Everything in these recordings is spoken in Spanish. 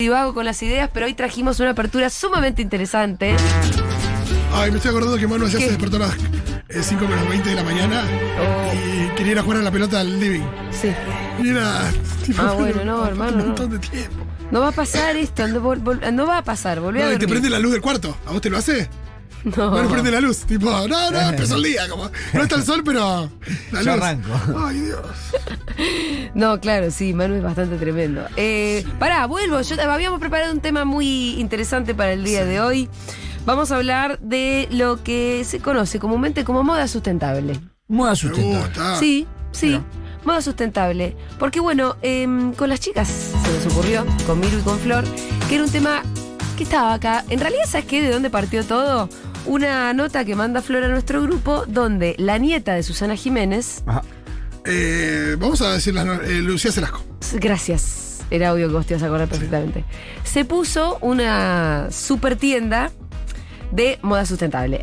divago con las ideas, pero hoy trajimos una apertura sumamente interesante. Ay, me estoy acordando que Manu ayer se despertó a las eh, 5 menos 20 de la mañana Oh. y quería ir a jugar a la pelota al living. Sí. Y era. tipo, Ah, bueno, no, un hermano, montón de tiempo. No va a pasar esto, no, va a pasar, volví a No, y te dormir. prende la luz del cuarto. ¿A vos te lo hace? No. Bueno, prende la luz. Tipo, no, no, empezó el día. Como, no está el sol, pero. La Yo luz. arranco. Ay, Dios. No, claro, sí, Manu es bastante tremendo. Eh, pará, vuelvo. Yo, habíamos preparado un tema muy interesante para el día de hoy. Vamos a hablar de lo que se conoce comúnmente como moda sustentable. Moda Me sustentable. gusta. Sí, sí. Mira. Moda sustentable. Porque bueno, em, con las chicas se nos ocurrió, con Miru y con Flor, que era un tema que estaba acá. En realidad, ¿sabes qué? ¿De dónde partió todo? Una nota que manda Flor a nuestro grupo, donde la nieta de Susana Jiménez, Ajá. Eh, vamos a decir eh, Lucía Celasco. gracias, era obvio que vos te ibas a acordar perfectamente, se puso una super tienda de moda sustentable.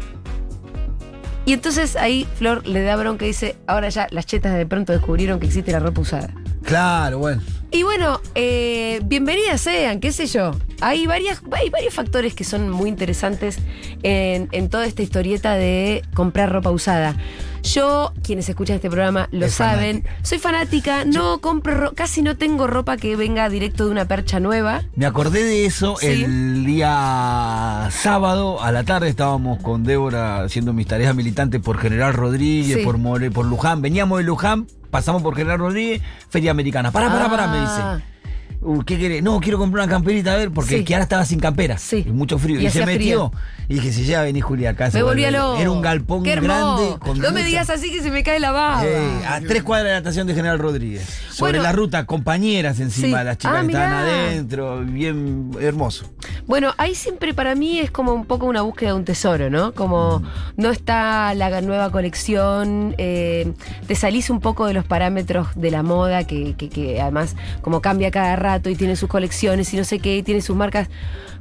Y entonces ahí Flor le da bronca y dice, ahora ya las chetas de pronto descubrieron que existe la ropa usada. Claro, bueno. Y bueno, eh, bienvenidas sean, qué sé yo. Hay, varias, hay varios factores que son muy interesantes en, en toda esta historieta de comprar ropa usada. Yo, quienes escuchan este programa lo Es saben, fanática. soy fanática, no compro, ro- casi no tengo ropa que venga directo de una percha nueva. Me acordé de eso Sí. el día sábado a la tarde. Estábamos con Débora haciendo mis tareas militantes por General Rodríguez, Sí. por More, por Luján. Veníamos de Luján, pasamos por General Rodríguez, Feria Americana. Pará, pará, pará, me Ah. dice. Uh, ¿Qué querés? No, quiero comprar una camperita, a ver, porque Sí. Kiara estaba sin campera. Sí. Y mucho frío. Y Y, se metió. Y dije, si ya venís, Julia, acá. Me volví a vuelve". lo. Era un galpón Qué grande. Con no me digas así que se me cae la baba. Eh, a tres cuadras de la estación de General Rodríguez. Sobre Bueno. la ruta, compañeras encima, Sí. las chicas Ah, que estaban adentro, bien hermoso. Bueno, ahí siempre para mí es como un poco una búsqueda de un tesoro, ¿no? Como no está la nueva colección, eh, te salís un poco de los parámetros de la moda, que, que- que además como cambia cada rato y tiene sus colecciones y no sé qué, y tiene sus marcas.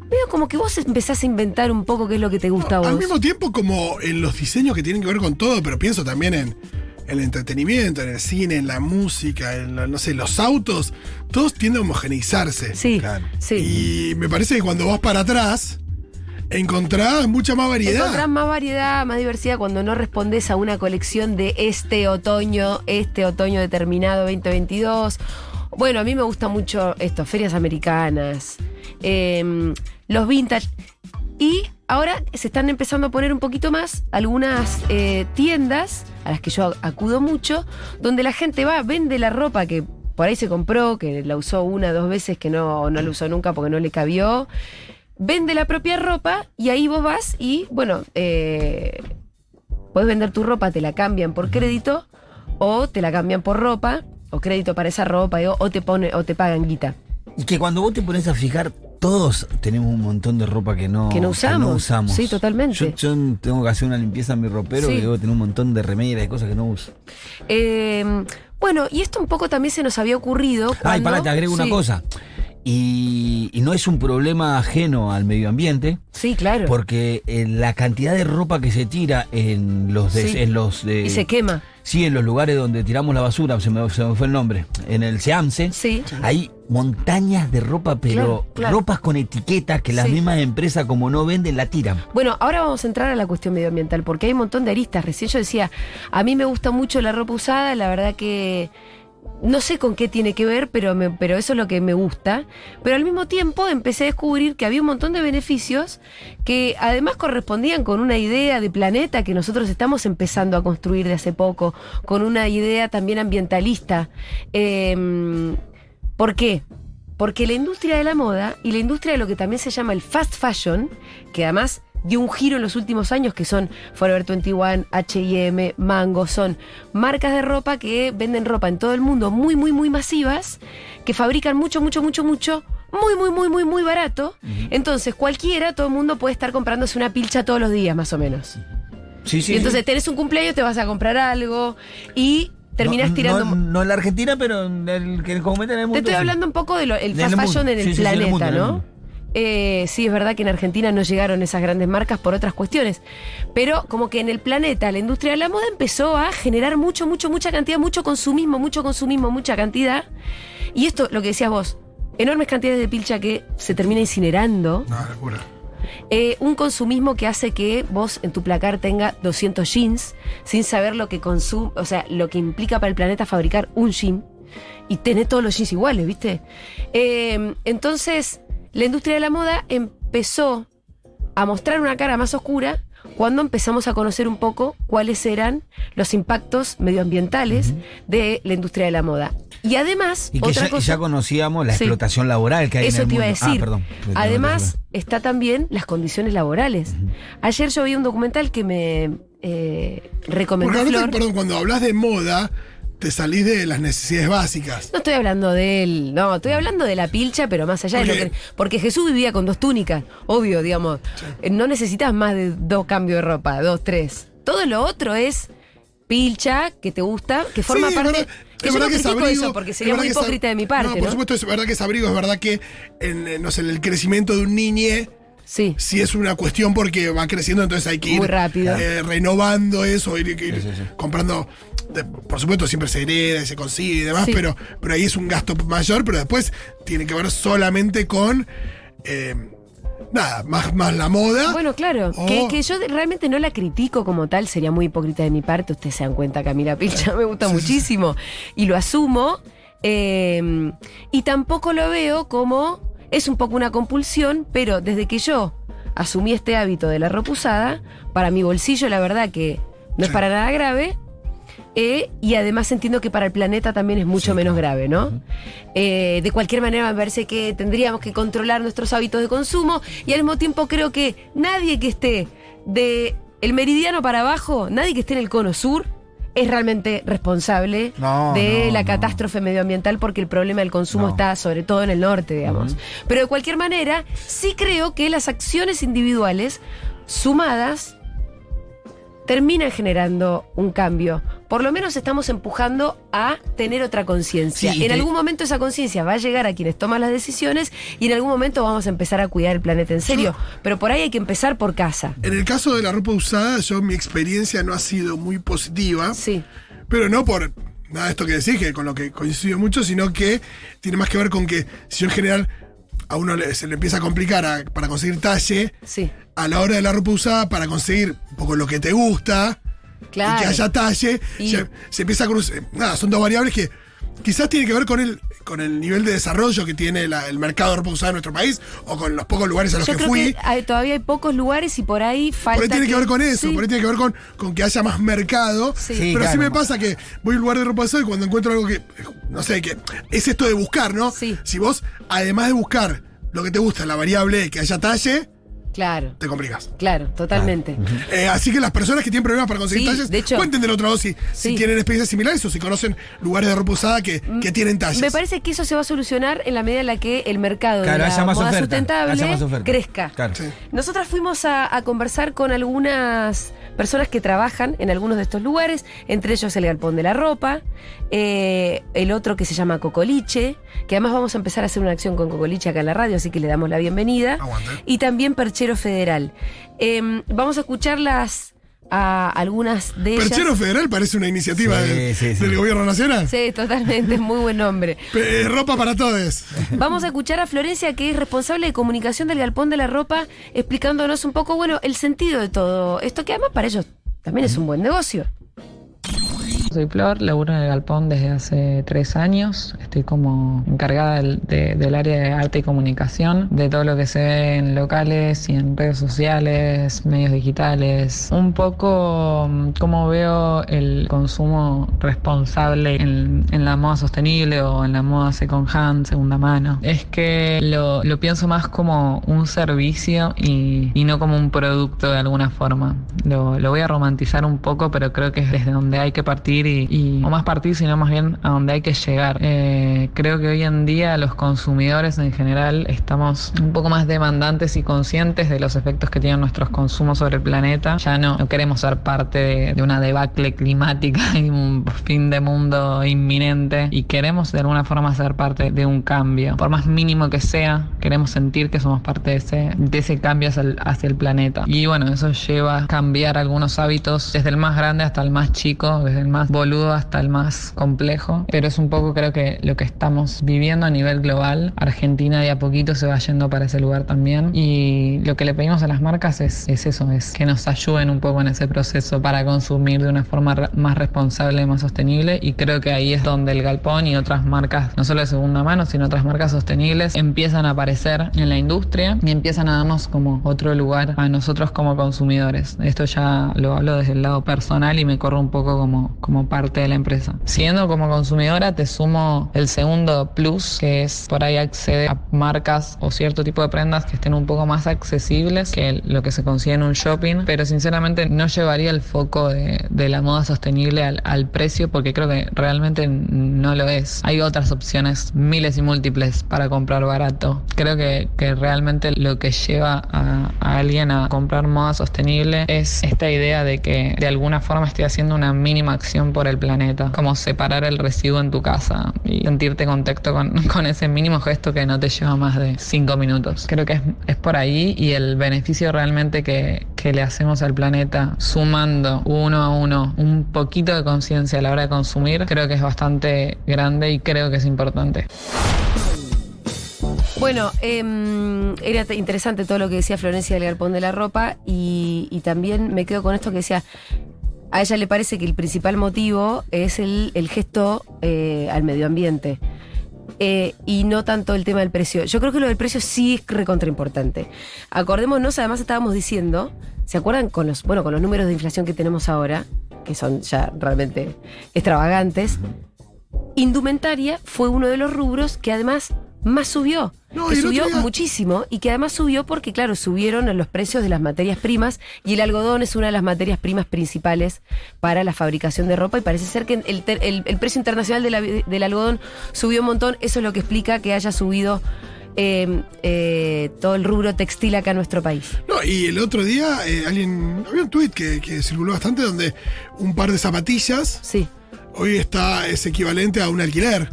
Veo como que vos empezás a inventar un poco qué es lo que te gusta a vos. Al mismo tiempo, como en los diseños que tienen que ver con todo, pero pienso también en el entretenimiento, en el cine, en la música, en la- no sé, los autos, todos tienden a homogeneizarse. Sí, Claro. sí. Y me parece que cuando vas para atrás, encontrás mucha más variedad. Encontrás más variedad, más diversidad cuando no respondes a una colección de este otoño, este otoño determinado 2022. Bueno, a mí me gusta mucho esto, ferias americanas, em, los vintage. Y ahora se están empezando a poner un poquito más algunas eh, tiendas a las que yo acudo mucho, donde la gente va, vende la ropa que por ahí se compró, que la usó una dos veces, que no, no la usó nunca porque no le cabió. Vende la propia ropa y ahí vos vas y, bueno, eh, puedes vender tu ropa, te la cambian por crédito o te la cambian por ropa o crédito para esa ropa o, o te pone o te pagan guita. Y que cuando vos te pones a fijar, todos tenemos un montón de ropa que no, Que no usamos. usamos. Sí, totalmente. Yo, yo tengo que hacer una limpieza en mi ropero Sí. y debo tener un montón de remeras y cosas que no uso. Eh, bueno, y esto un poco también se nos había ocurrido. Ay, pará, te agrego una cosa. Y, y no es un problema ajeno al medio ambiente, Sí, claro. porque eh, la cantidad de ropa que se tira en los de- Sí. en los de- y se quema. Sí, en los lugares donde tiramos la basura, se me, se me fue el nombre, en el SEAMSE, Sí. hay montañas de ropa, pero Claro, claro. ropas con etiquetas que las Sí. mismas empresas como no venden la tiran. Bueno, ahora vamos a entrar a la cuestión medioambiental, porque hay un montón de aristas. Recién yo decía, a mí me gusta mucho la ropa usada, la verdad que no sé con qué tiene que ver, pero, pero eso es lo que me gusta. Pero al mismo tiempo empecé a descubrir que había un montón de beneficios que además correspondían con una idea de planeta que nosotros estamos empezando a construir de hace poco, con una idea también ambientalista. Eh, ¿Por qué? Porque la industria de la moda y la industria de lo que también se llama el fast fashion, que además dio un giro en los últimos años, que son Forever 21, HM, Mango, son marcas de ropa que venden ropa en todo el mundo muy, muy, muy masivas, que fabrican mucho, mucho, mucho, mucho, muy, muy, muy, muy, muy barato. Entonces cualquiera, todo el mundo puede estar comprándose una pilcha todos los días, más o menos. Sí, sí. y entonces tenés un cumpleaños, te vas a comprar algo y terminás no, tirando... No, no en la Argentina, pero en el que cometen en el mundo. Te estoy sí. hablando un poco del Del fast fashion en el Sí, sí, sí, planeta, ¿no? Eh, sí, es verdad que en Argentina no llegaron esas grandes marcas por otras cuestiones, pero como que en el planeta la industria de la moda empezó a generar mucho, mucho, mucha cantidad, mucho consumismo, mucho consumismo, mucha cantidad. Y esto, lo que decías vos, enormes cantidades de pilcha que se termina incinerando. No, locura. Eh, un consumismo que hace que vos en tu placar tenga 200 jeans sin saber lo que consume, o sea, lo que implica para el planeta fabricar un jean y tener todos los jeans iguales, ¿viste? Eh, entonces, la industria de la moda empezó a mostrar una cara más oscura cuando empezamos a conocer un poco cuáles eran los impactos medioambientales de la industria de la moda. Y además, Y que otra ya, cosa, ya conocíamos la Sí. explotación laboral que hay en eso el te iba a mundo. Ah, decir. perdón. Además, está también las condiciones laborales. Ayer yo vi un documental que me eh, recomendó Porque Flor. perdón, cuando hablas de moda, te salís de las necesidades básicas. No estoy hablando de él, no, estoy hablando de la pilcha, pero más allá de lo que. Porque Jesús vivía con dos túnicas, obvio, digamos. Eh, No necesitas más de dos cambios de ropa, dos, tres. Todo lo otro es pilcha, que te gusta, que forma Sí, es parte. verdad- que es yo no que es abrigo. eso, porque sería muy hipócrita de mi parte. No, ¿no? por supuesto, es verdad que es abrigo, es verdad que en, no sé, en el crecimiento de un niñe Sí. sí es una cuestión porque va creciendo, entonces hay que ir Muy rápido. eh, renovando eso, ir, ir Sí, sí, sí. comprando. de- por supuesto, siempre se hereda y se consigue y demás, Sí. pero, pero ahí es un gasto mayor, pero después tiene que ver solamente con. eh, nada, más, más la moda. Bueno, claro, O- que, que yo realmente no la critico como tal, sería muy hipócrita de mi parte. Ustedes se dan cuenta que a mí la pilcha me gusta Sí, sí, muchísimo y lo asumo. eh, y tampoco lo veo como. Es un poco una compulsión, pero desde que yo asumí este hábito de la ropa usada, para mi bolsillo, la verdad que no es para nada grave. eh, y además entiendo que para el planeta también es mucho Sí, menos claro. grave, ¿no? Eh, de cualquier manera me parece que tendríamos que controlar nuestros hábitos de consumo y al mismo tiempo creo que nadie que esté de el meridiano para abajo, nadie que esté en el cono sur es realmente responsable No, de no, la catástrofe medioambiental porque el problema del consumo está sobre todo en el norte, digamos. Pero de cualquier manera, sí creo que las acciones individuales sumadas terminan generando un cambio. Por lo menos estamos empujando a tener otra conciencia. Sí, en algún momento esa conciencia va a llegar a quienes toman las decisiones y en algún momento vamos a empezar a cuidar el planeta en serio. Pero por ahí hay que empezar por casa. En el caso de la ropa usada, yo mi experiencia no ha sido muy positiva. Sí. Pero no por nada de esto que decís, que con lo que coincido mucho, sino que tiene más que ver con que si yo en general a uno le- se le empieza a complicar a- para conseguir talle, Sí. a la hora de la ropa usada, para conseguir un poco lo que te gusta Claro. y que haya talle, Y- se, se empieza a cruzar. Nada, son dos variables que quizás tienen que ver con el, con el nivel de desarrollo que tiene la- el mercado de ropa usada en nuestro país o con los pocos lugares a los Yo que creo fui. que hay- todavía hay pocos lugares y por ahí falta. Por ahí tiene que ver con eso, Sí. por ahí tiene que ver con, con que haya más mercado. Sí. Sí, Pero sí claro. me pasa que voy a un lugar de ropa usada y cuando encuentro algo que, no sé, que es esto de buscar, ¿no? Sí. Si vos, además de buscar lo que te gusta, la variable que haya talle, Claro, te complicas. claro, totalmente. Eh, así que las personas que tienen problemas para conseguir Sí, talles, de hecho- cuenten del otro lado si, si Sí. tienen experiencias similares o si conocen lugares de ropa usada que, que tienen talles. Me parece que eso se va a solucionar en la medida en la que el mercado Claro, de la más moda oferta, sustentable haya más oferta. crezca. Claro. Sí. Nosotras fuimos a, a conversar con algunas personas que trabajan en algunos de estos lugares, entre ellos el Galpón de la Ropa, eh, el otro que se llama Cocoliche, que además vamos a empezar a hacer una acción con Cocoliche acá en la radio, así que le damos la bienvenida. Aguante. Y también Perchero Federal. Em, vamos a escucharlas a algunas de ellas. Perchero Federal parece una iniciativa Sí, del, sí, sí. del gobierno nacional. Sí, totalmente, muy buen nombre. Eh, ropa para todos. Vamos a escuchar a Florencia, que es responsable de comunicación del Galpón de la Ropa, explicándonos un poco, bueno, el sentido de todo esto, que además para ellos también es un buen negocio. Soy Flor, laburo en el Galpón desde hace tres años. Estoy como encargada del, de- del área de arte y comunicación, de todo lo que se ve en locales y en redes sociales, medios digitales. Un poco mm, cómo veo el consumo responsable en, en la moda sostenible o en la moda second hand, segunda mano. Es que lo, lo pienso más como un servicio y, y no como un producto de alguna forma. Lo, lo voy a romantizar un poco, pero creo que es desde donde hay que partir y, y- o más partir, sino más bien a donde hay que llegar. Eh, creo que hoy en día los consumidores en general estamos un poco más demandantes y conscientes de los efectos que tienen nuestros consumos sobre el planeta. Ya no, no queremos ser parte de, de una debacle climática y un fin de mundo inminente y queremos de alguna forma ser parte de un cambio. Por más mínimo que sea, queremos sentir que somos parte de ese, de ese cambio hacia el, hacia el planeta. Y bueno, eso lleva a cambiar algunos hábitos desde el más grande hasta el más chico, desde el más boludo hasta el más complejo, pero es un poco creo que lo que estamos viviendo a nivel global. Argentina de a poquito se va yendo para ese lugar también y lo que le pedimos a las marcas es, es eso, es que nos ayuden un poco en ese proceso para consumir de una forma más responsable más sostenible y creo que ahí es donde el galpón y otras marcas, no solo de segunda mano, sino otras marcas sostenibles, empiezan a aparecer en la industria y empiezan a darnos como otro lugar a nosotros como consumidores. Esto ya lo hablo desde el lado personal y me corro un poco como, como parte de la empresa. Siendo como consumidora, te sumo el segundo plus, que es por ahí acceder a marcas o cierto tipo de prendas que estén un poco más accesibles que lo que se consigue en un shopping, pero sinceramente no llevaría el foco de, de la moda sostenible al, al precio porque creo que realmente no lo es. Hay otras opciones, miles y múltiples, para comprar barato. Creo que, que realmente lo que lleva a, a alguien a comprar moda sostenible es esta idea de que de alguna forma estoy haciendo una mínima acción por el planeta, como separar el residuo en tu casa y sentirte en contacto con, con ese mínimo gesto que no te lleva más de cinco minutos. Creo que es, es por ahí y el beneficio realmente que, que le hacemos al planeta sumando uno a uno un poquito de conciencia a la hora de consumir, creo que es bastante grande y creo que es importante. Bueno, em, era interesante todo lo que decía Florencia del Galpón de la Ropa y también me quedo con esto que decía, a ella le parece que el principal motivo es el, el gesto eh, al medio ambiente. eh, y no tanto el tema del precio. Yo creo que lo del precio sí es recontra importante. Acordémonos, además estábamos diciendo, ¿se acuerdan con los, bueno, con los números de inflación que tenemos ahora, que son ya realmente extravagantes? Indumentaria fue uno de los rubros que además más subió. No, que subió día- muchísimo y que además subió porque, claro, subieron los precios de las materias primas y el algodón es una de las materias primas principales para la fabricación de ropa y parece ser que el, ter- el- el precio internacional de la- del algodón subió un montón. Eso es lo que explica que haya subido eh, eh, todo el rubro textil acá en nuestro país. No, y el otro día eh, alguien. Había un tuit que, que circuló bastante donde un par de zapatillas Sí. hoy está es equivalente a un alquiler.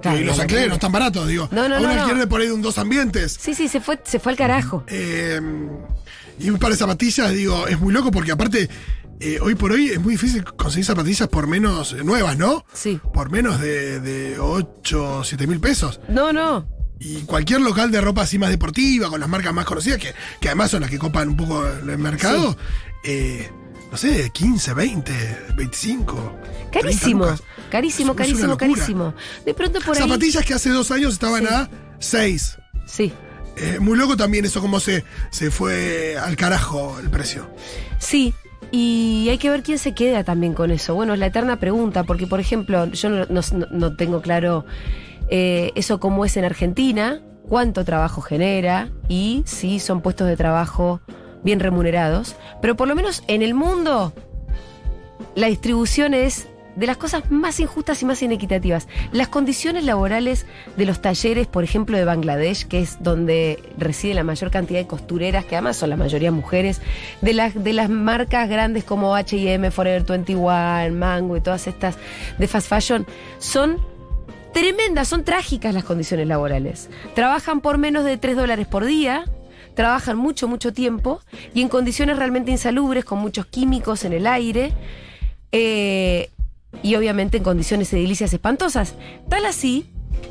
Claro, y los una alquileres no están baratos, digo. No, no, a un no, alquiler de por ahí de un dos ambientes. Sí, sí, se fue, se fue al carajo. Eh, y un par de zapatillas, digo, es muy loco porque aparte, eh, hoy por hoy es muy difícil conseguir zapatillas por menos eh, nuevas, ¿no? Sí. Por menos de, de 8 o 7 mil pesos. No, no. Y cualquier local de ropa así más deportiva, con las marcas más conocidas, que, que además son las que copan un poco el mercado, eh, no sé, 15, 20, 25. 30 Carísimo. Carísimo, carísimo, carísimo. De pronto por ahí. Zapatillas que hace dos años estaban Sí. a 6. Sí. Eh, muy loco también eso, cómo se, se fue al carajo el precio. Sí, y hay que ver quién se queda también con eso. Bueno, es la eterna pregunta, porque por ejemplo, yo no, no- no tengo claro eh, eso cómo es en Argentina, cuánto trabajo genera y si son puestos de trabajo bien remunerados, pero por lo menos en el mundo la distribución es de las cosas más injustas y más inequitativas. Las condiciones laborales de los talleres, por ejemplo, de Bangladesh, que es donde reside la mayor cantidad de costureras, que además son la mayoría mujeres, de las, de las marcas grandes como HM, Forever 21, Mango y todas estas de fast fashion, son tremendas, son trágicas las condiciones laborales. Trabajan por menos de 3 dólares por día, trabajan mucho, mucho tiempo y en condiciones realmente insalubres, con muchos químicos en el aire. eh, y obviamente en condiciones edilicias espantosas. Tal así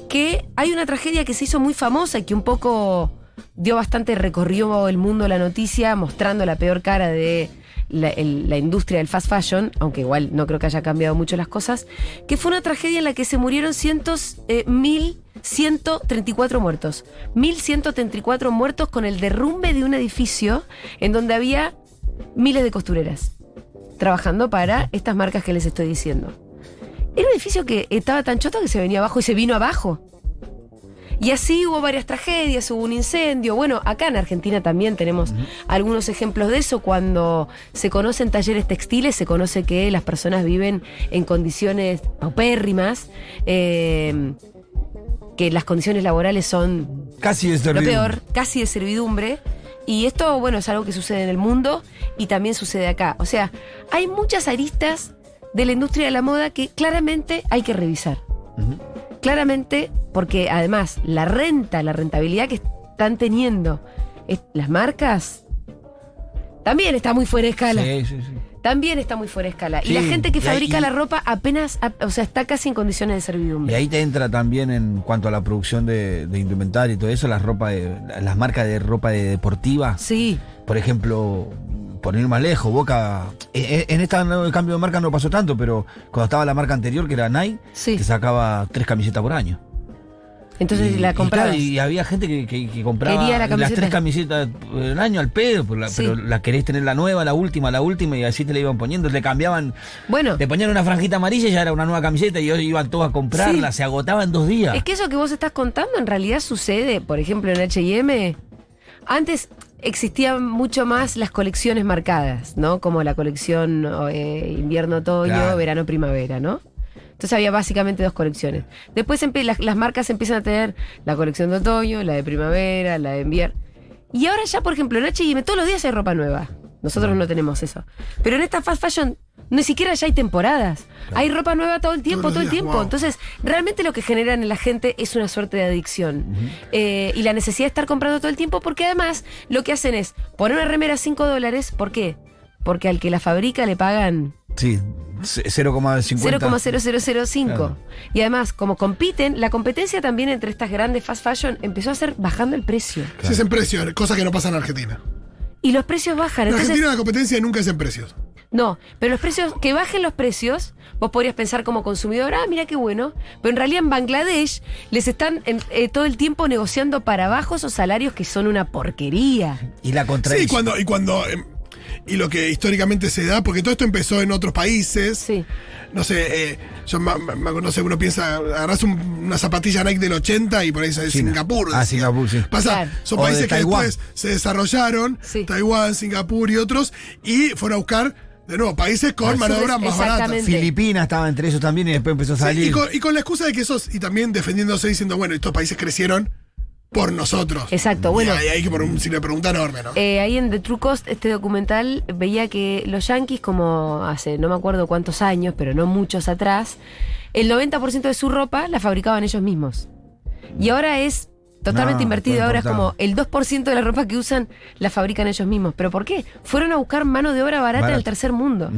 que hay una tragedia que se hizo muy famosa y que un poco dio bastante, recorrió el mundo la noticia mostrando la peor cara de la, industria del fast fashion, aunque igual no creo que haya cambiado mucho las cosas, que fue una tragedia en la que se murieron cientos, eh, mil 134 muertos. 1134 muertos con el derrumbe de un edificio en donde había miles de costureras trabajando para estas marcas que les estoy diciendo. Era un edificio que estaba tan choto que se venía abajo y se vino abajo. Y así hubo varias tragedias, hubo un incendio. Bueno, acá en Argentina también tenemos algunos ejemplos de eso. Cuando se conocen talleres textiles, se conoce que las personas viven en condiciones paupérrimas, eh, que las condiciones laborales son Casi es lo peor, casi de servidumbre. Y esto, bueno, es algo que sucede en el mundo y también sucede acá. O sea, hay muchas aristas de la industria de la moda que claramente hay que revisar. Claramente, porque además la renta, la rentabilidad que están teniendo es- las marcas también está muy fuera de escala. Sí, sí, sí. También está muy fuera de escala. y la gente que y ahí- fabrica y- la ropa apenas, o sea, está casi en condiciones de Y servidumbre. ahí te entra también en cuanto a la producción de, de indumentaria y todo eso, las ropa de, las marcas de ropa de deportiva. Sí, Por ejemplo, por ir más lejos, Boca. eh, eh, En esta el cambio de marca no pasó tanto, pero cuando estaba la marca anterior, que era Nike, Sí. te sacaba tres camisetas por año. entonces y, la y claro, Y, había gente que, que- que compraba la las tres camisetas del año al pedo, por la- Sí. pero la querés tener la nueva, la última, la última, y así te la iban poniendo, te cambiaban, bueno, te ponían una franjita amarilla y ya era una nueva camiseta y ellos iban todos a comprarla, Sí. se agotaba en dos días. es que eso que vos estás contando en realidad sucede, por ejemplo, en H&M. Antes existían mucho más las colecciones marcadas, ¿no? Como la colección eh, invierno-otoño, Claro. verano-primavera, ¿no? Entonces había básicamente dos colecciones. Después las, las marcas empiezan a tener la colección de otoño, la de primavera, la de invierno. Y ahora ya, por ejemplo, en H&M todos los días hay ropa nueva. Nosotros no tenemos eso. Pero en esta fast fashion ni siquiera ya hay temporadas. Hay ropa nueva todo el tiempo, Todos todo el días, tiempo. wow. Entonces, realmente lo que generan en la gente es una suerte de adicción. Eh, y la necesidad de estar comprando todo el tiempo, porque además lo que hacen es poner una remera a 5 dólares. ¿Por qué? Porque al que la fabrica le pagan Sí, c- 0,50. 0,0005. Claro. Y además, como compiten, la competencia también entre estas grandes fast fashion empezó a ser bajando el precio. Sí, es en precios, cosa que no pasa en Argentina. Y los precios bajan. En Entonces, Argentina la competencia nunca es en precios. no, pero los precios, que bajen los precios, vos podrías pensar como consumidor, ah, mira qué bueno. Pero en realidad en Bangladesh les están en- eh, todo el tiempo negociando para abajo esos salarios que son una porquería. Y la Sí, contradicción. cuando, y cuando. Y lo que históricamente se da, porque todo esto empezó en otros países. Sí. No sé, eh, yo ma- ma- no sé, uno piensa, agarrás un- una zapatilla Nike del 80 y por ahí es China. Singapur. Ah. Singapur, sí. Pasa, Claro. son O de países que después se desarrollaron, Sí. Taiwán, Singapur y otros, y fueron a buscar, de nuevo, países con mano de obra más barata. Filipinas estaba entre ellos también y después empezó a Sí, salir. y, con, y con la excusa de que esos, y también defendiéndose diciendo, bueno, estos países crecieron por nosotros. Exacto, bueno. Y ahí hay que poner un signo de pregunta enorme, ¿no? Eh, ahí en The True Cost, este documental, veía que los yankees, como hace no me acuerdo cuántos años, pero no muchos atrás, el 90% de su ropa la fabricaban ellos mismos. Y ahora es totalmente No, invertido. Ahora es como el 2% de la ropa que usan la fabrican ellos mismos. ¿Pero por qué? Fueron a buscar mano de obra barata en el tercer mundo.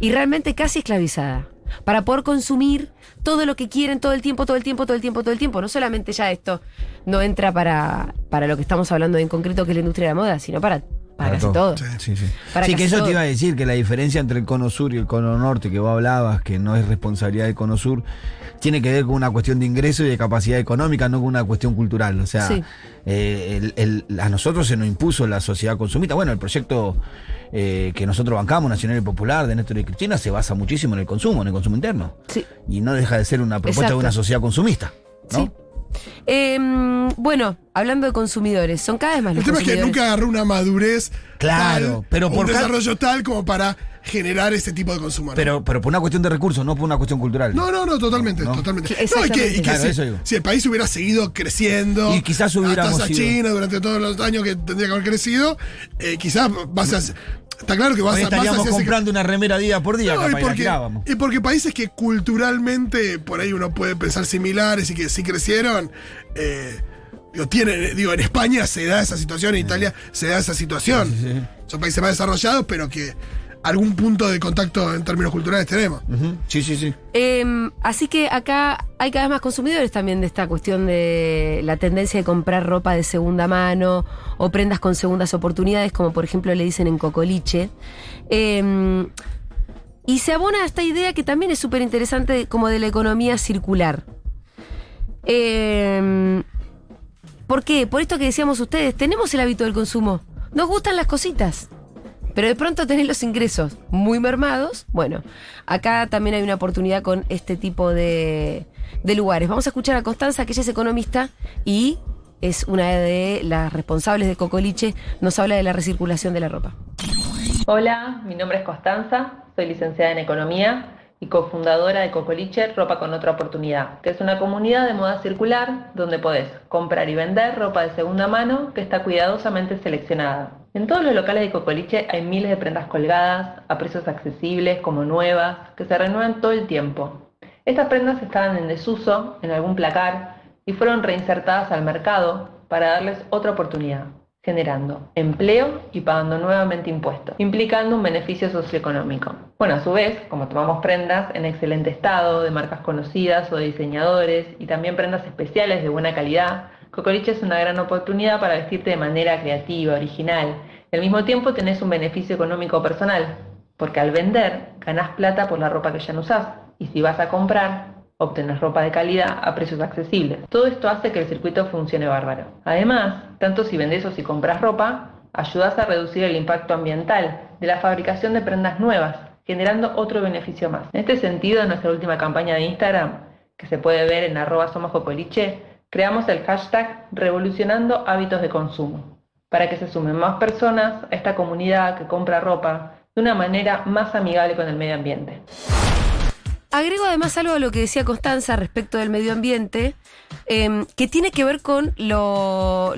Y realmente casi esclavizada. Para poder consumir todo lo que quieren todo el tiempo, todo el tiempo, todo el tiempo, todo el tiempo. No solamente ya esto no entra para, para lo que estamos hablando en concreto, que es la industria de la moda, sino para, para, casi todo. Sí. Sí, sí. Para sí, casi que eso todo. te iba a decir, que la diferencia entre el cono sur y el cono norte que vos hablabas, que no es responsabilidad del cono sur, tiene que ver con una cuestión de ingreso y de capacidad económica, no con una cuestión cultural. O sea, Sí. eh, el- el- a nosotros se nos impuso la sociedad consumista. Bueno, el proyecto eh, que nosotros bancamos, Nacional y Popular, de Néstor y Cristina, se basa muchísimo en el consumo, en el consumo interno. Sí. Y no deja de ser una propuesta Exacto. de una sociedad consumista. ¿no? Sí. Em, bueno, hablando de consumidores, son cada vez más El los tema es que nunca agarró una madurez Claro, tal, pero por un desarrollo tal como para generar ese tipo de consumo. ¿no? Pero, pero por una cuestión de recursos, no por una cuestión cultural. No, no, no, totalmente, No. totalmente. No, y que, y que Claro, si, el país hubiera seguido creciendo, Y quizás hubiéramos sido- China durante todos los años que tendría que haber crecido, eh, quizás vas a... Está claro que vas Hoy a... estaríamos comprando una remera día por día, No, y porque, y porque países que culturalmente por ahí uno puede pensar similares y que sí crecieron, eh, digo, tienen, digo, en España se da esa situación, en Italia se da esa situación. Sí, sí, sí. Son países más desarrollados, pero que algún punto de contacto en términos culturales tenemos. Sí, sí, sí. Em, así que acá hay cada vez más consumidores también de esta cuestión de la tendencia de comprar ropa de segunda mano o prendas con segundas oportunidades, como por ejemplo le dicen en Cocoliche. Em, y se abona a esta idea que también es súper interesante como de la economía circular. Em, ¿Por qué? Por esto que decíamos ustedes, tenemos el hábito del consumo. Nos gustan las cositas. Pero de pronto tenés los ingresos muy mermados. Bueno, acá también hay una oportunidad con este tipo de, lugares. Vamos a escuchar a Constanza, que ella es economista y es una de las responsables de Cocoliche. Nos habla de la recirculación de la ropa. Hola, mi nombre es Constanza, soy licenciada en Economía y cofundadora de Cocoliche Ropa con otra oportunidad, que es una comunidad de moda circular donde podés comprar y vender ropa de segunda mano que está cuidadosamente seleccionada. En todos los locales de Cocoliche hay miles de prendas colgadas a precios accesibles como nuevas, que se renuevan todo el tiempo. Estas prendas estaban en desuso en algún placar y fueron reinsertadas al mercado para darles otra oportunidad. Generando empleo y pagando nuevamente impuestos, implicando un beneficio socioeconómico. Bueno, a su vez, como tomamos prendas en excelente estado, de marcas conocidas o de diseñadores, y también prendas especiales de buena calidad, Cocoliche es una gran oportunidad para vestirte de manera creativa, original, y al mismo tiempo tenés un beneficio económico personal, porque al vender ganás plata por la ropa que ya no usás, y si vas a comprar, obtener ropa de calidad a precios accesibles. Todo esto hace que el circuito funcione bárbaro. Además, tanto si vendes o si compras ropa, ayudas a reducir el impacto ambiental de la fabricación de prendas nuevas, generando otro beneficio más. En este sentido, en nuestra última campaña de Instagram, que se puede ver en arroba somoscocoliche, creamos el hashtag revolucionando hábitos de consumo, para que se sumen más personas a esta comunidad que compra ropa de una manera más amigable con el medio ambiente. Agrego además algo a lo que decía Constanza respecto del medio ambiente, eh, que tiene que ver con lo,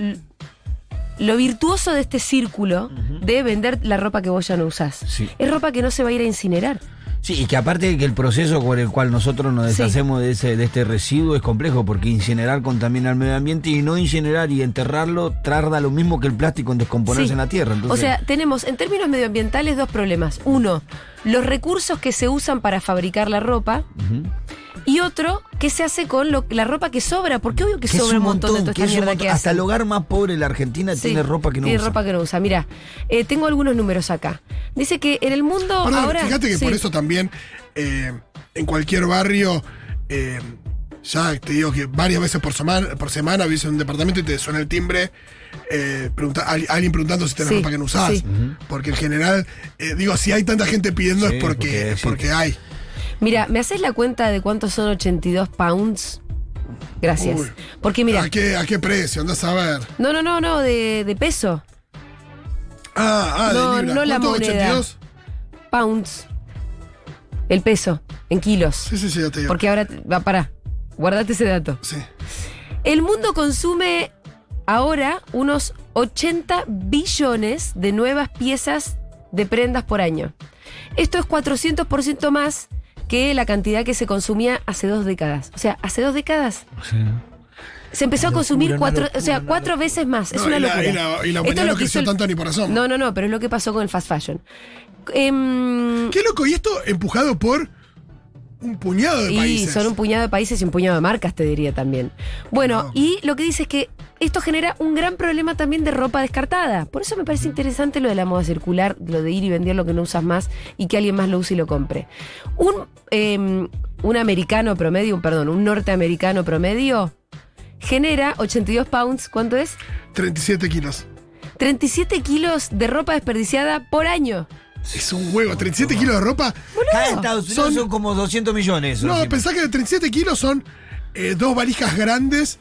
lo virtuoso de este círculo de vender la ropa que vos ya no usás. Sí. Es ropa que no se va a ir a incinerar. Sí, y que aparte de que el proceso por el cual nosotros nos Sí. deshacemos de, ese, de este residuo es complejo, porque incinerar contamina el medio ambiente y no incinerar y enterrarlo tarda lo mismo que el plástico en descomponerse Sí. en la tierra. Entonces, O sea, tenemos en términos medioambientales dos problemas. Uno, los recursos que se usan para fabricar la ropa. Y otro, ¿qué se hace con lo- la ropa que sobra? Porque obvio que que sobra un montón, de toda que esta mierda montón. que Hasta el hogar más pobre de la Argentina Sí, tiene ropa que no tiene usa. ropa que no usa. Mira, eh, tengo algunos números acá. Dice que en el mundo Perdón, ahora. fíjate que sí. por eso también eh, en cualquier barrio, eh, ya te digo que varias veces por semana, por semana ves en un departamento y te suena el timbre, eh, pregunta- al- alguien preguntando si tenés Sí, ropa que no usás. sí. Porque en general, eh, digo, si hay tanta gente pidiendo Sí, es porque, porque es sí. porque hay. Mira, ¿me haces la cuenta de cuántos son 82 pounds? Gracias. Uy. Porque mira. ¿A qué, ¿A qué precio? Andás a ver. No, no, no, no, de, de peso. Ah, ah, No, de libra. no la moneda. ¿82? Pounds. El peso, en kilos. Sí, sí, sí, ya te digo. Porque ahora. Va, pará. Guardate ese dato. Sí. El mundo consume ahora unos 80 billones de nuevas piezas de prendas por año. Esto es 400% más que la cantidad que se consumía hace dos décadas. O sea, hace dos décadas se empezó a Una consumir cuatro, una locura, o sea, una cuatro veces más. es No, una y la- locura. y la- y la Esto humanidad es lo no creció el- tanto ni por asomo. No, no, no, pero es lo que pasó con el fast fashion. Em, Qué loco, y esto empujado por un puñado de y países. son un puñado de países y un puñado de marcas, te diría también. Bueno, No. y lo que dice es que esto genera un gran problema también de ropa descartada. Por eso me parece interesante lo de la moda circular, lo de ir y vender lo que no usas más y que alguien más lo use y lo compre. Un, em, un americano promedio, un, perdón, un norteamericano promedio genera 82 pounds, ¿cuánto es? 37 kilos. 37 kilos de ropa desperdiciada por año. Es un huevo. 37 kilos de ropa. Cada Estados Unidos son, Son- como 200 millones. No, pensá que de 37 kilos son eh, dos valijas grandes,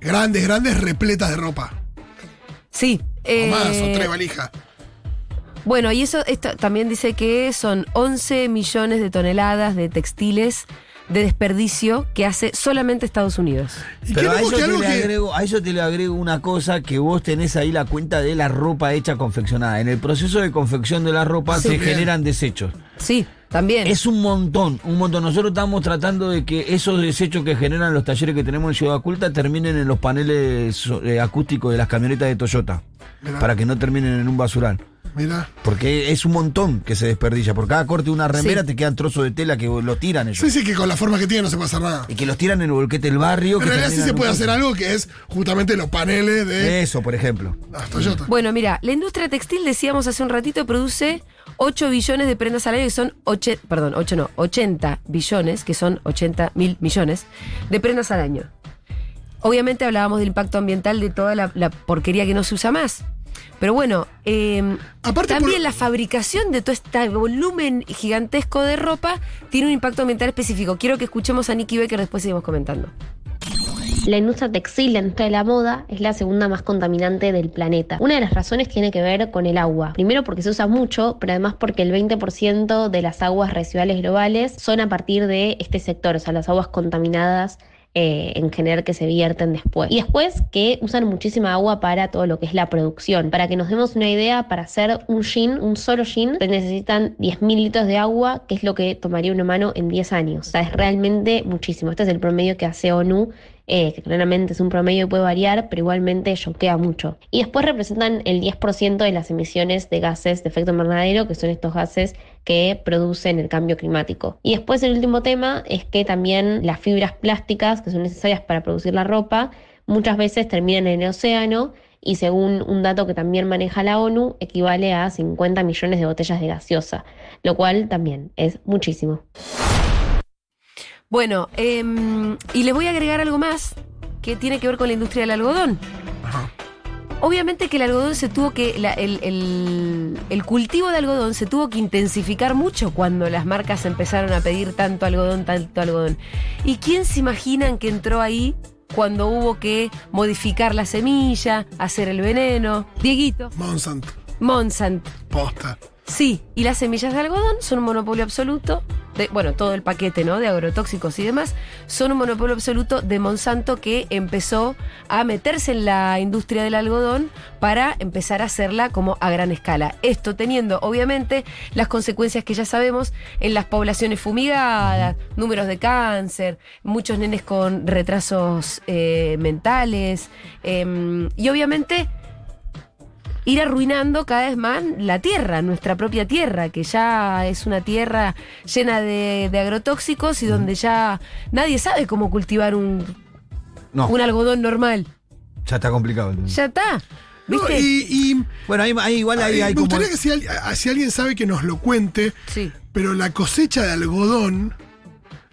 grandes, grandes, repletas de ropa. Sí. O eh, más, o tres valijas. Bueno, y eso esto también dice que son 11 millones de toneladas de textiles de desperdicio que hace solamente Estados Unidos. Pero a eso, que te le que. agrego, a eso te le agrego una cosa que vos tenés ahí la cuenta de la ropa hecha confeccionada. En el proceso de confección de la ropa Sí, se bien. generan desechos. Sí, también. Es un montón, un montón. Nosotros estamos tratando de que esos desechos que generan los talleres que tenemos en Ciudad Oculta terminen en los paneles eh, acústicos de las camionetas de Toyota. Para que no terminen en un basural. Mira. Porque es un montón que se desperdicia. Por cada corte de una remera Sí. te quedan trozos de tela que lo tiran ellos. Sí, sí, que con la forma que tiene no se puede hacer nada. Y que los tiran en el volquete del barrio. En que realidad sí se puede hacer algo que es justamente los paneles de Eso, por ejemplo. las Toyota. Bueno, mira, la industria textil, decíamos hace un ratito, produce 8 billones de prendas al año, que son 8, perdón, 8 no, 80 billones, que son 80 mil millones de prendas al año. Obviamente hablábamos del impacto ambiental de toda la, la porquería que no se usa más. Pero bueno, eh, Aparte también por- la fabricación de todo este volumen gigantesco de ropa tiene un impacto ambiental específico. Quiero que escuchemos a Nicky Becker, después seguimos comentando. La industria textil dentro de la moda es la segunda más contaminante del planeta. Una de las razones tiene que ver con el agua. Primero porque se usa mucho, pero además porque el 20% de las aguas residuales globales son a partir de este sector, o sea, las aguas contaminadas eh, en general que se vierten después. Y después que usan muchísima agua para todo lo que es la producción. Para que nos demos una idea, para hacer un jean, un solo jean, se necesitan 10.000 litros de agua, que es lo que tomaría un humano en 10 años. O sea, es realmente muchísimo. Este es el promedio que hace ONU eh, que claramente es un promedio y puede variar, pero igualmente choquea mucho. Y después representan el 10% de las emisiones de gases de efecto invernadero, que son estos gases que producen el cambio climático. Y después el último tema es que también las fibras plásticas que son necesarias para producir la ropa muchas veces terminan en el océano y según un dato que también maneja la ONU, equivale a 50 millones de botellas de gaseosa, lo cual también es muchísimo. Bueno, em, y les voy a agregar algo más que tiene que ver con la industria del algodón. Ajá. Obviamente que el algodón se tuvo que. la- el, el- el cultivo de algodón se tuvo que intensificar mucho cuando las marcas empezaron a pedir tanto algodón, tanto algodón. ¿Y quién se imaginan que entró ahí cuando hubo que modificar la semilla, hacer el veneno? Dieguito. Monsanto, Monsanto. posta. Sí, y las semillas de algodón son un monopolio absoluto, de, bueno, todo el paquete, ¿no? De agrotóxicos y demás, son un monopolio absoluto de Monsanto que empezó a meterse en la industria del algodón para empezar a hacerla como a gran escala. Esto teniendo, obviamente, las consecuencias que ya sabemos en las poblaciones fumigadas, números de cáncer, muchos nenes con retrasos eh, mentales, em, y obviamente ir arruinando cada vez más la tierra, nuestra propia tierra, que ya es una tierra llena de, de agrotóxicos y donde ya nadie sabe cómo cultivar un, No, un algodón normal. ya está complicado. Ya está. No, ¿Viste? y, y- Bueno, ahí, ahí igual ahí ay, hay me como. gustaría que si, alguien sabe que nos lo cuente, Sí. pero la cosecha de algodón,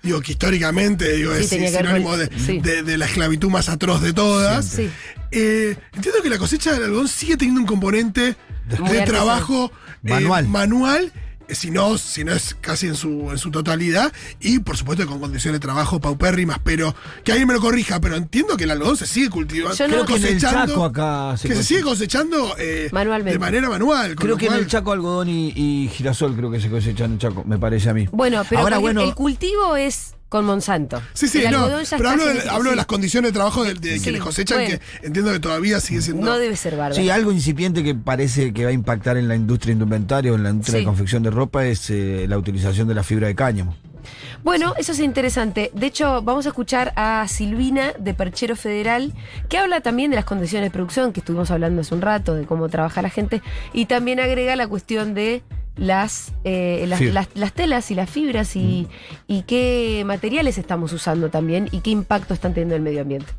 digo que históricamente, digo, Sí, es sinónimo de, sí. de- de la esclavitud más atroz de todas. Eh, entiendo que la cosecha del algodón sigue teniendo un componente de, Muy trabajo eh, Manual. manual, eh, si no, si no es casi en su, en su totalidad, y por supuesto con condiciones de trabajo paupérrimas, pero que alguien me lo corrija, pero entiendo que el algodón se sigue cultivando, Yo no- Creo que en el Chaco acá se que se sigue cosechando eh, Manualmente. de manera manual. Creo que en el cual- Chaco algodón y, y girasol creo que se cosechan en el Chaco, me parece a mí. Bueno, pero Ahora, bueno, el cultivo es con Monsanto. Sí, sí, el no, pero hablo, de, hablo las condiciones de trabajo de, de Sí, quienes cosechan, bueno. que entiendo que todavía sigue siendo... No debe ser bárbaro. Sí, algo incipiente que parece que va a impactar en la industria indumentaria o en la industria Sí. de confección de ropa es eh, la utilización de la fibra de cáñamo. Bueno, eso es interesante. De hecho, vamos a escuchar a Silvina de Perchero Federal, que habla también de las condiciones de producción, que estuvimos hablando hace un rato, de cómo trabaja la gente, y también agrega la cuestión de las, eh, las, las- las telas y las fibras y, y qué materiales estamos usando también y qué impacto están teniendo en el medio ambiente.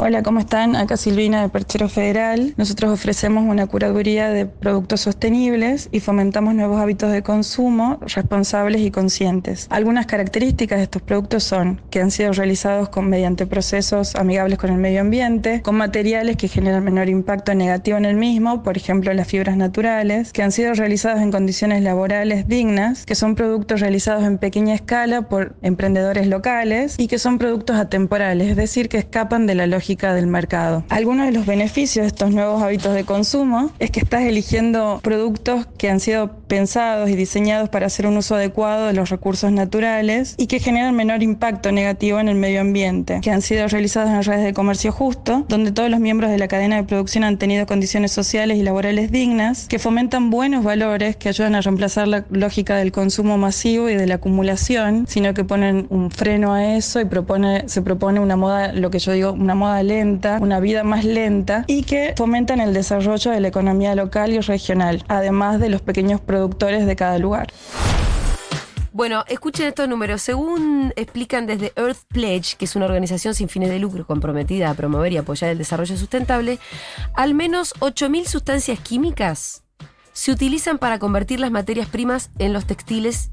Hola, ¿cómo están? Acá Silvina de Perchero Federal. Nosotros ofrecemos una curaduría de productos sostenibles y fomentamos nuevos hábitos de consumo responsables y conscientes. Algunas características de estos productos son que han sido realizados con, mediante procesos amigables con el medio ambiente, con materiales que generan menor impacto negativo en el mismo, por ejemplo las fibras naturales, que han sido realizados en condiciones laborales dignas, que son productos realizados en pequeña escala por emprendedores locales y que son productos atemporales, es decir, que escapan de la lógica del mercado. Algunos de los beneficios de estos nuevos hábitos de consumo es que estás eligiendo productos que han sido pensados y diseñados para hacer un uso adecuado de los recursos naturales y que generan menor impacto negativo en el medio ambiente, que han sido realizados en redes de comercio justo, donde todos los miembros de la cadena de producción han tenido condiciones sociales y laborales dignas, que fomentan buenos valores que ayudan a reemplazar la lógica del consumo masivo y de la acumulación, sino que ponen un freno a eso y propone, se propone una moda, lo que yo digo, una moda lenta, una vida más lenta y que fomentan el desarrollo de la economía local y regional, además de los pequeños productores de cada lugar. Bueno, escuchen estos números. Según explican desde Earth Pledge, que es una organización sin fines de lucro comprometida a promover y apoyar el desarrollo sustentable, al menos 8.000 sustancias químicas se utilizan para convertir las materias primas en los textiles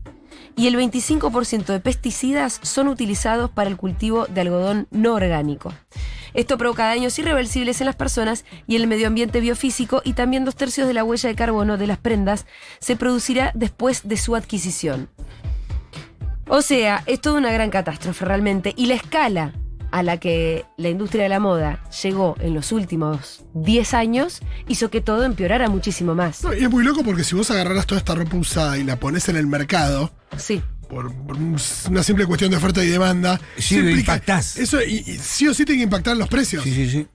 y el 25% de pesticidas son utilizados para el cultivo de algodón no orgánico. Esto provoca daños irreversibles en las personas y en el medio ambiente biofísico y también dos tercios de la huella de carbono de las prendas se producirá después de su adquisición. O sea, es toda una gran catástrofe realmente. Y la escala a la que la industria de la moda llegó en los últimos 10 años hizo que todo empeorara muchísimo más. No, y es muy loco porque si vos agarraras toda esta ropa usada y la pones en el mercado, Sí. por, por un- una simple cuestión de oferta y demanda, Sí, eso impactás. Eso y, y sí o sí tiene que impactar los precios. Sí, sí, sí.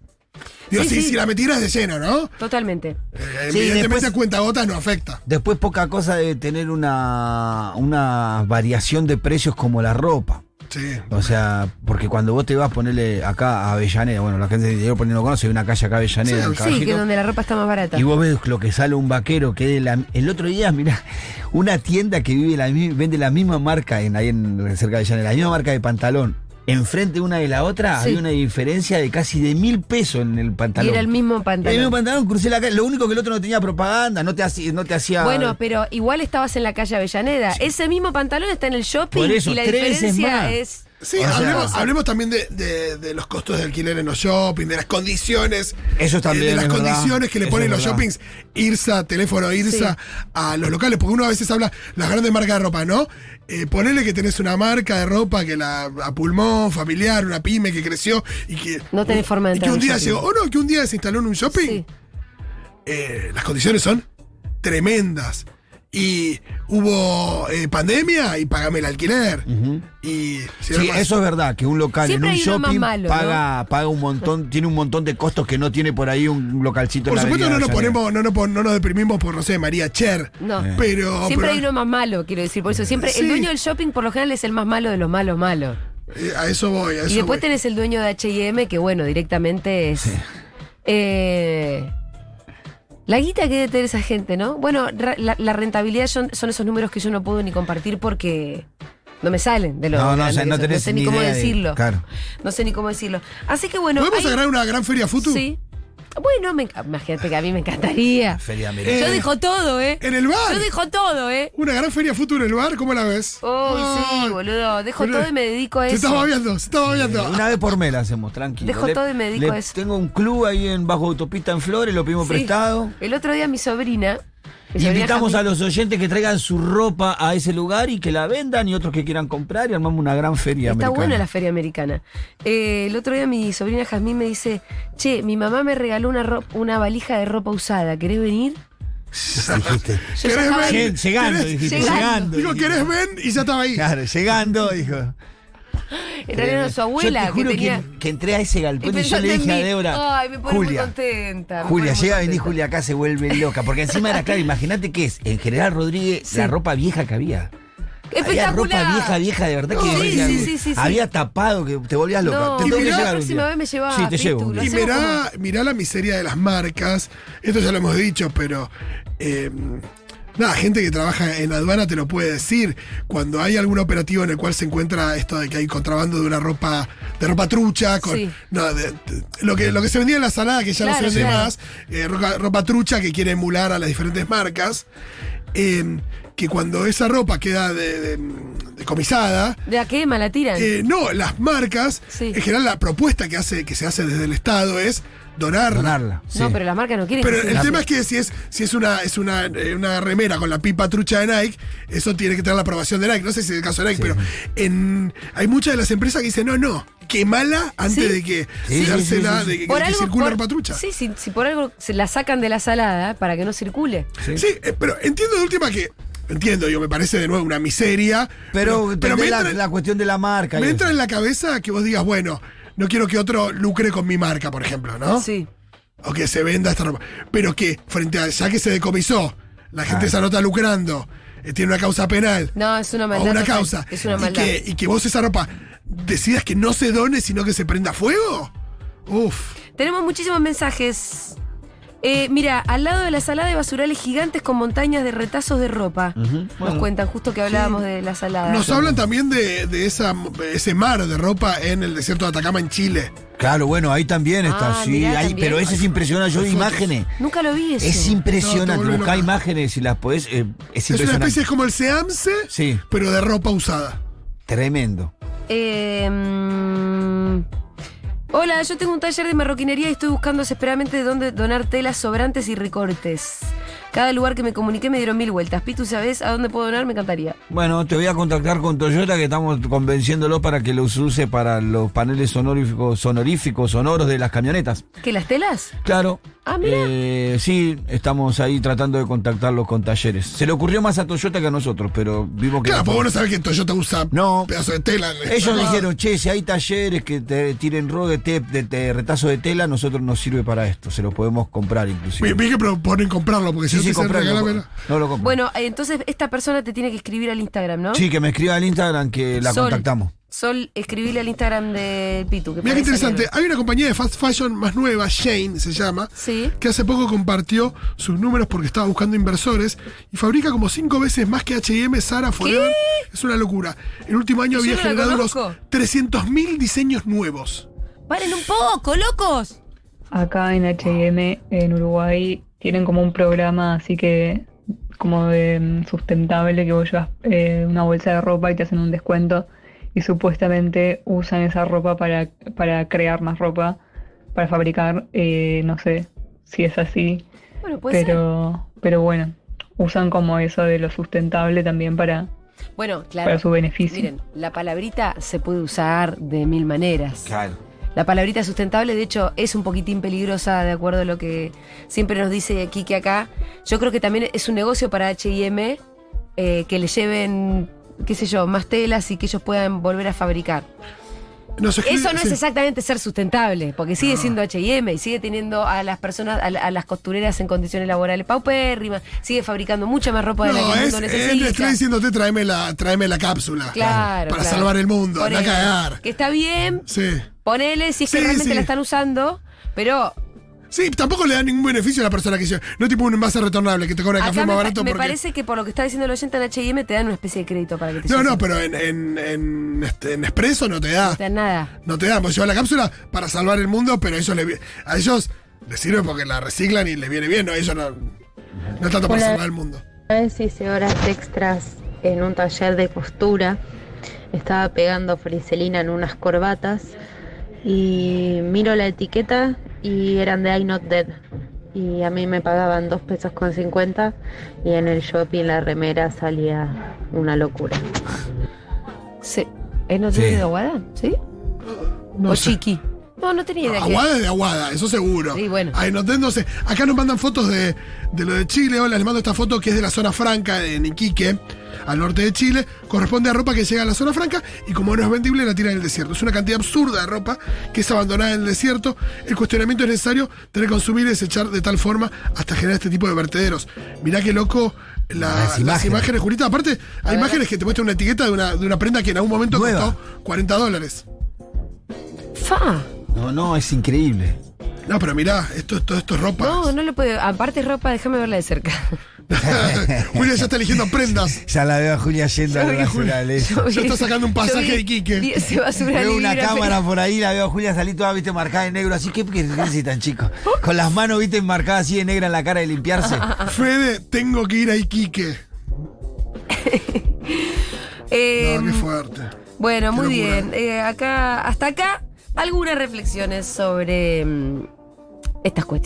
Digo, Sí, si, sí. si la metieras de lleno, ¿no? Totalmente. Eh, Sí, evidentemente después- a cuenta gotas no afecta. Después poca cosa de tener una, una variación de precios como la ropa. Sí. O sea, porque cuando vos te vas a ponerle acá a Avellaneda, bueno, la gente de Diego poniendo conoce, hay una calle acá a Avellaneda, Sí, sí, que donde la ropa está más barata. y vos ves lo que sale un vaquero que de la- el otro día, mira, una tienda que vive la, vende la misma marca en ahí en cerca de Avellaneda, la misma marca de pantalón. Enfrente una de la otra Sí. había una diferencia de casi de mil pesos en el Y pantalón. era el mismo El mismo pantalón. pantalón, crucé la calle. Lo único que el otro no tenía propaganda, no te hacía. No te hacía Bueno, pero igual estabas en la calle Avellaneda. Ese mismo pantalón está en el shopping Por eso, y la diferencia más. es. Sí, O sea, hablemos, hablemos también de, de- de los costos de alquiler en los shopping, de las condiciones. Eso también eh, De las es verdad. condiciones que le Eso ponen los verdad. shoppings, IRSA, teléfono IRSA, a los locales, porque uno a veces habla las grandes marcas de ropa, ¿no? Eh, ponele que tenés una marca de ropa que la a pulmón, familiar, una pyme que creció y que. No tenés forma de y que un día llegó, o no, que un día se instaló en un shopping. Sí. eh, las condiciones son tremendas. Y hubo eh, pandemia y pagame el alquiler. Y si Sí, más- eso es verdad, que un local Siempre en un shopping malo, paga, paga un montón, tiene un montón de costos que no tiene por ahí un localcito Por en la supuesto no nos ponemos, no nos, pon- no nos deprimimos por, no sé, María Cher. No. Pero, Siempre pero, hay uno más malo, quiero decir. Por eso siempre Sí. el dueño del shopping por lo general es el más malo de los malos malos. eh, a eso voy, a eso Y después voy. tenés el dueño de HM, que bueno, directamente es. Eh, la guita que debe tener esa gente, ¿no? Bueno, la, la rentabilidad son, son esos números que yo no puedo ni compartir porque no me salen de lo No, no, o sea, no tenés sé ni ni cómo idea de- decirlo. claro. No sé ni cómo decirlo. Así que bueno. ¿Podemos hay- agarrar una gran feria futu? Sí. Bueno, me imagínate que a mí me encantaría. Feria Eh, americana. Yo dejo todo, ¿eh? En el bar. Yo dejo todo, ¿eh? Una gran feria futu en el bar, ¿cómo la ves? Oh, Ay, sí, boludo. Dejo boludo. todo y me dedico a Se eso. está babeando, se está babeando. Una vez por mes la hacemos, tranquilo. Dejo Le- todo y me dedico le- a eso. Tengo un club ahí en Bajo Autopista en Flores, lo pedimos Sí. prestado. El otro día mi sobrina. Invitamos a los oyentes que traigan su ropa a ese lugar y que la vendan y otros que quieran comprar y armamos una gran feria Está americana. buena la feria americana. Eh, el otro día mi sobrina Jazmín me dice, che, mi mamá me regaló una, una valija de ropa usada, ¿querés venir? Dijiste. ¿Querés. Lleg- Llegando, dijiste, Llegando. dijiste. ¿querés ven? Y ya estaba ahí. Claro, llegando, dijo. En realidad era su abuela Yo te que juro tenía... que, que entré a ese Y galpón y, yo pensando le dije a. Débora. Ay, me pone muy Julia, contenta. me Julia, muy llega a venir contenta. Julia acá, se vuelve loca. Porque encima era claro, imagínate que es en General Rodríguez Sí. la ropa vieja que había. Había ropa vieja, vieja, de verdad que Sí, decía, sí, sí, sí, sí. había tapado que te volvías loca. No, te y tengo que mirá, llevar la próxima vez me llevas, Sí, te llevo. Y mirá la miseria de las marcas. Esto ya lo hemos dicho, pero. eh, nada, gente que trabaja en aduana te lo puede decir. Cuando hay algún operativo en el cual se encuentra esto de que hay contrabando de una ropa, de ropa trucha, con. Sí. No, de- de- lo, que, lo que se vendía en la salada, que ya no Claro, se vende claro. más, eh, ropa, ropa trucha que quiere emular a las diferentes marcas. Eh, que cuando esa ropa queda de- de- decomisada, ¿De a qué? ¿La tiran? eh, no, las marcas, Sí. en general la propuesta que hace, que se hace desde el Estado es donarla. Donarla. sí. No, pero las marcas no quieren Pero el tema es que si es, si es una, es una, eh, una remera con la pipa trucha de Nike, eso tiene que tener la aprobación de Nike. No sé si es el caso de Nike, pero en, hay muchas de las empresas que dicen, no, no, quemala antes Sí. de que Sí, dársela, sí, de que, que algo, circule por- ropa trucha. Sí, sí, si por algo se la sacan de la salada para que no circule. Sí. Eh, pero entiendo de última que. Entiendo, yo me parece de nuevo una miseria. Pero, pero me la, entra, la cuestión de la marca. me entra eso. en la cabeza que vos digas, bueno, no quiero que otro lucre con mi marca, por ejemplo, ¿no? Sí. O que se venda esta ropa. Pero que, frente a ya que se decomisó, la gente se anota lucrando, tiene una causa penal. No, es una o maldad. una total. causa. Es una y, maldad. que, y que vos esa ropa decidas que no se done, sino que se prenda fuego. Uf. Tenemos muchísimos mensajes. Eh, mira, al lado de la salada hay basurales gigantes con montañas de retazos de ropa. Nos bueno. cuentan, justo que hablábamos de la salada. Nos hablan también de, de esa, ese mar de ropa en el desierto de Atacama, en Chile. Claro, bueno, ahí también está, Ah, sí. mirá, ahí- también. pero ese es impresionante. Yo vi imágenes. Nunca lo vi eso. Es No, te impresionante. Buscá loca. imágenes si las podés. eh, es Es una impresionante. especie, es como el Seamse, Sí, pero de ropa usada. tremendo. Eh, mm, hola, yo tengo un taller de marroquinería y estoy buscando desesperadamente dónde donar telas sobrantes y recortes. Cada lugar que me comuniqué me dieron mil vueltas. Pitu, ¿sabes a dónde puedo donar? Me encantaría. Bueno, te voy a contactar con Toyota que estamos convenciéndolo para que los use para los paneles sonoríficos, sonoríficos, sonoros de las camionetas. ¿Qué, las telas? Claro. Ah, mira. Eh, sí, estamos ahí tratando de contactarlos con talleres. Se le ocurrió más a Toyota que a nosotros, pero vimos que. Claro, pues vos no sabés que Toyota usa No. pedazo de tela. Ellos dijeron, che, si hay talleres que te tiren ro de, te- de- de retazo de tela, nosotros nos sirve para esto. Se lo podemos comprar inclusive. Vi, que proponen comprarlo, porque si Sí, no comprarlo. regálamelo. No lo compro. Bueno, entonces esta persona te tiene que escribir al Instagram, ¿no? Sí, que me escriba al Instagram que la Sol. contactamos. Sol, escribile al Instagram de Pitu. Que Mira qué interesante. Hay una compañía de fast fashion más nueva, Shane se llama, Sí. que hace poco compartió sus números porque estaba buscando inversores y fabrica como cinco veces más que HM, Zara, Forever. Es una locura. El último año Yo había generado unos conozco. 300.000 diseños nuevos. Paren un poco, locos. Acá en HM, en Uruguay, tienen como un programa así que como de mm, sustentable que vos llevas eh, una bolsa de ropa y te hacen un descuento y supuestamente usan esa ropa para, para crear más ropa, para fabricar, eh, no sé si es así, Bueno, puede ser. pero, pero bueno, usan como eso de lo sustentable también para, Bueno, claro. para su beneficio. Miren, la palabrita se puede usar de mil maneras. Claro. La palabrita sustentable, de hecho, es un poquitín peligrosa, de acuerdo a lo que siempre nos dice Kike acá. Yo creo que también es un negocio para HM que le lleven, qué sé yo, más telas y que ellos puedan volver a fabricar. Nos Eso no es exactamente ser sustentable, porque sigue siendo HM y sigue teniendo a las personas, a, la- a las costureras en condiciones laborales paupérrimas, sigue fabricando mucha más ropa de la No, que el mundo es- necesita. estoy diciéndote tráeme la, tráeme la cápsula. Claro. Para claro. salvar el mundo, Por anda a cagar. Que está bien, Sí. ponele si es que realmente la están usando, pero Sí, tampoco le da ningún beneficio a la persona que hizo. No tipo un envase retornable que te cobra el café acá me, más pa- barato me porque. parece que por lo que está diciendo el oyente en H&M te dan una especie de crédito para que te No, no, pero en, en, en, este, en expreso no te da. No te dan nada. No te da. Vos llevas la cápsula para salvar el mundo, pero eso le, a ellos les sirve porque la reciclan y les viene bien, ¿no? Ellos no. No es tanto para salvar el mundo. Una vez hice horas extras en un taller de costura. Estaba pegando friselina en unas corbatas y miro la etiqueta y eran de I Not Dead. Y a mí me pagaban dos pesos con 50 y en el shopping la remera salía una locura. Sí. ¿Es no Sí. tiene de Aguada? ¿Sí? No o sé. Chiqui. No, no tenía idea. que- Aguada es de Aguada, eso seguro. Sí, bueno. Ay, no, no sé. Acá nos mandan fotos de, de lo de Chile. Hola, les mando esta foto que es de la zona franca en Iquique, al norte de Chile. Corresponde a ropa que llega a la zona franca y como no es vendible, la tiran en el desierto. Es una cantidad absurda de ropa que es abandonada en el desierto. El cuestionamiento es necesario tener que consumir y desechar de tal forma hasta generar este tipo de vertederos. Mirá qué loco. la- Las las, imágenes. imágenes. Jurita. Aparte, hay ver. imágenes que te muestran una etiqueta de una, de una prenda que en algún momento Nueva. costó 40 dólares. Fa. No, no, es increíble. No, pero mirá, esto, esto, esto es ropa. No, no lo puedo. Aparte es ropa, déjame verla de cerca. Julia ya está eligiendo prendas. Ya la veo a Julia yendo basural. eh. Yo vi- está sacando un pasaje de Iquique. 10 basura Veo una cámara por ahí, la veo a Julia salir toda, viste, marcada en negro, así que ¿qué necesitan, chicos? Con las manos, viste, enmarcadas así de negra en la cara de limpiarse. Fede, tengo que ir a Iquique. Eh, No, qué fuerte. Bueno, Qué muy locura. bien. Eh, acá, hasta acá, algunas reflexiones sobre mm, estas cuestiones.